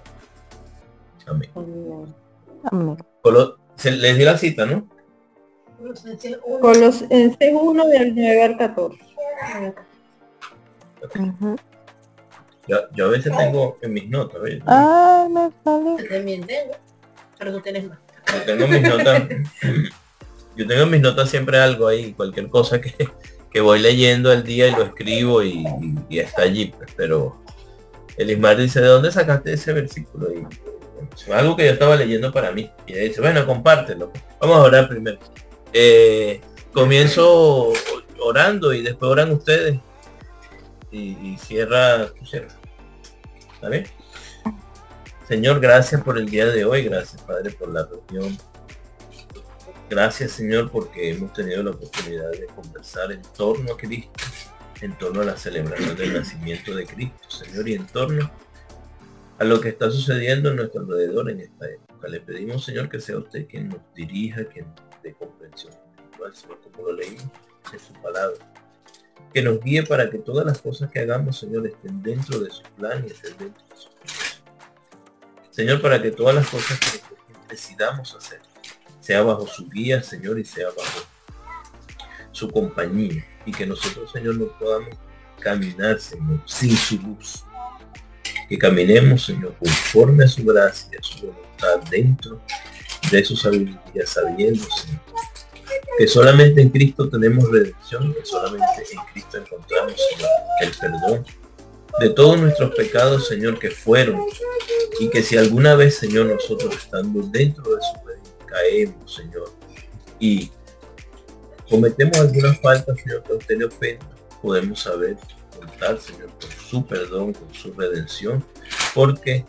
[SPEAKER 2] Amén. se les di la cita, ¿no?
[SPEAKER 3] Colosenses 1 del 9 al 14.
[SPEAKER 2] yo, a veces tengo en mis notas,
[SPEAKER 5] Ah, me sale.
[SPEAKER 4] También tengo, pero tú tienes más.
[SPEAKER 2] Yo tengo mis notas. mis notas siempre algo ahí, cualquier cosa que, que voy leyendo al día y lo escribo y, está allí, pues, pero el Ismael dice, ¿de dónde sacaste ese versículo? Y es algo que yo estaba leyendo para mí. Y dice, bueno, compártelo. Vamos a orar primero. Eh, comienzo orando y después oran ustedes. Y, cierra, cierra. ¿Está bien? Señor, gracias por el día de hoy. Gracias, Padre, por la reunión Gracias Señor porque hemos tenido la oportunidad de conversar en torno a Cristo, en torno a la celebración del nacimiento de Cristo, Señor, y en torno a lo que está sucediendo en nuestro alrededor en esta época. Le pedimos Señor que sea usted quien nos dirija, quien dé comprensión espiritual, Señor, como lo leímos en su palabra. Que nos guíe para que todas las cosas que hagamos, Señor, estén dentro de su plan y estén dentro de su plan. Señor, para que todas las cosas que decidamos hacer sea bajo su guía, Señor, y sea bajo su compañía. Y que nosotros, Señor, no podamos caminar, Señor, sin su luz. Que caminemos, Señor, conforme a su gracia, a su voluntad, dentro de su sabiduría, sabiendo, Señor, que solamente en Cristo tenemos redención, que solamente en Cristo encontramos, Señor, el perdón de todos nuestros pecados, Señor, que fueron, y que si alguna vez, Señor, nosotros estando dentro de su caemos, Señor, y cometemos alguna falta, Señor, que a usted le ofenda, podemos saber contar, Señor, con su perdón, con su redención, porque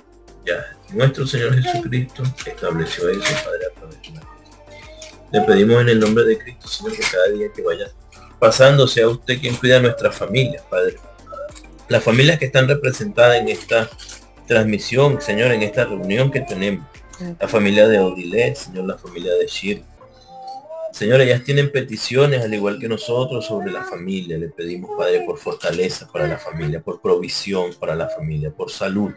[SPEAKER 2] ya nuestro Señor Jesucristo estableció eso, Padre, a través de Le pedimos en el nombre de Cristo, Señor, que cada día que vaya pasando sea usted quien cuida nuestra familia, Padre. Las familias que están representadas en esta transmisión, Señor, en esta reunión que tenemos la familia de Odile, Señor, la familia de Shir. Señor, ellas tienen peticiones, al igual que nosotros, sobre la familia. Le pedimos, Padre, por fortaleza para la familia, por provisión para la familia, por salud.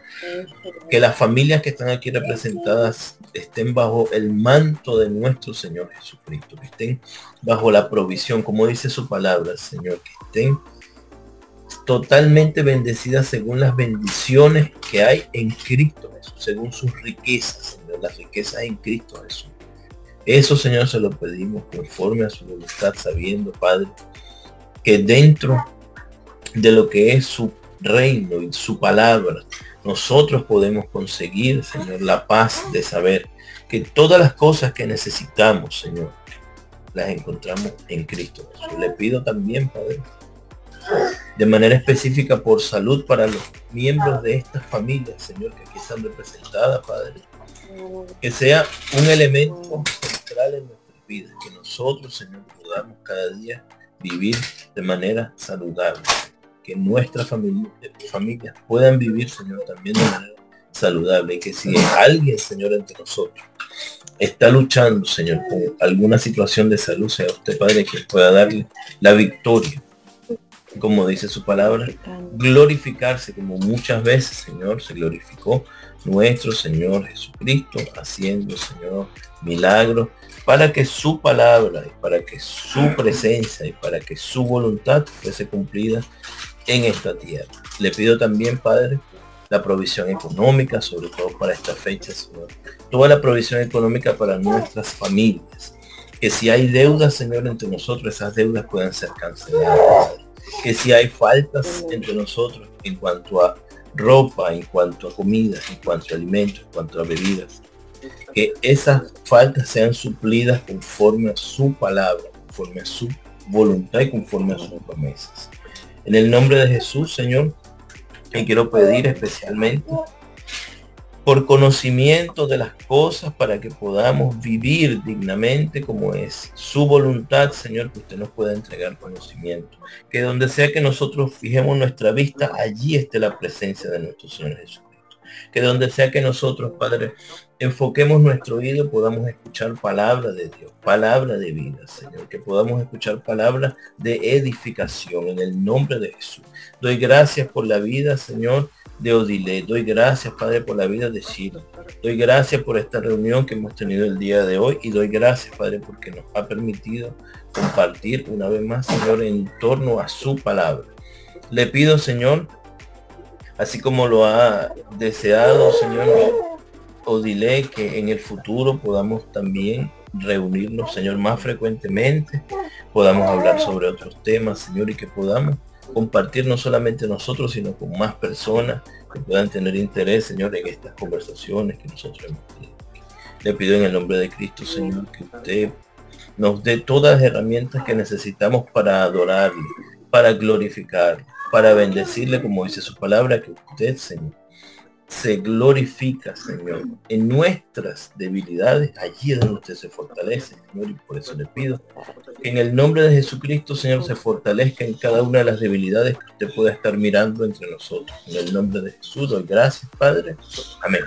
[SPEAKER 2] Que las familias que están aquí representadas estén bajo el manto de nuestro Señor Jesucristo, que estén bajo la provisión, como dice su palabra, Señor, que estén totalmente bendecidas según las bendiciones que hay en Cristo Jesús, según sus riquezas, las riquezas en Cristo Jesús. Eso, Señor, se lo pedimos conforme a su voluntad, sabiendo, Padre, que dentro de lo que es su reino y su palabra, nosotros podemos conseguir, Señor, la paz de saber que todas las cosas que necesitamos, Señor, las encontramos en Cristo Jesús. Le pido también, Padre, de manera específica por salud para los miembros de esta familia, Señor, que aquí están representadas, Padre. Que sea un elemento central en nuestras vidas, que nosotros, Señor, podamos cada día vivir de manera saludable. Que nuestras familias, familias puedan vivir, Señor, también de manera saludable. Y que si alguien, Señor, entre nosotros está luchando, Señor, con alguna situación de salud, sea usted, Padre, que pueda darle la victoria como dice su palabra, glorificarse como muchas veces, Señor, se glorificó nuestro Señor Jesucristo, haciendo, Señor, milagros, para que su palabra y para que su presencia y para que su voluntad fuese cumplida en esta tierra. Le pido también, Padre, la provisión económica, sobre todo para esta fecha, Señor. Toda la provisión económica para nuestras familias. Que si hay deudas, Señor, entre nosotros, esas deudas puedan ser canceladas que si hay faltas entre nosotros en cuanto a ropa, en cuanto a comida, en cuanto a alimentos, en cuanto a bebidas, que esas faltas sean suplidas conforme a su palabra, conforme a su voluntad y conforme a sus promesas. En el nombre de Jesús, Señor, y quiero pedir especialmente por conocimiento de las cosas para que podamos vivir dignamente como es su voluntad, Señor, que usted nos pueda entregar conocimiento. Que donde sea que nosotros fijemos nuestra vista, allí esté la presencia de nuestro Señor Jesús que donde sea que nosotros, Padre, enfoquemos nuestro oído, podamos escuchar palabra de Dios, palabra de vida, Señor, que podamos escuchar palabra de edificación en el nombre de Jesús. Doy gracias por la vida, Señor, de Odile. Doy gracias, Padre, por la vida de Shiro. Doy gracias por esta reunión que hemos tenido el día de hoy y doy gracias, Padre, porque nos ha permitido compartir una vez más, Señor, en torno a su palabra. Le pido, Señor, así como lo ha deseado, Señor, Odile, que en el futuro podamos también reunirnos, Señor, más frecuentemente, podamos hablar sobre otros temas, Señor, y que podamos compartir no solamente nosotros, sino con más personas que puedan tener interés, Señor, en estas conversaciones que nosotros hemos tenido. Le pido en el nombre de Cristo, Señor, que usted nos dé todas las herramientas que necesitamos para adorarle, para glorificarle, para bendecirle, como dice su palabra, que usted, Señor, se glorifica, Señor, en nuestras debilidades, allí es donde usted se fortalece, Señor, y por eso le pido que en el nombre de Jesucristo, Señor, se fortalezca en cada una de las debilidades que usted pueda estar mirando entre nosotros. En el nombre de Jesús, doy gracias, Padre. Amén.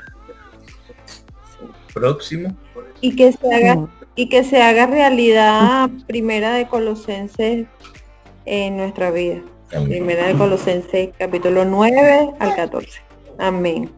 [SPEAKER 2] Próximo.
[SPEAKER 3] Y que se haga, y que se haga realidad primera de Colosenses en nuestra vida. Primera de Colosenses capítulo 9 al 14. Amém.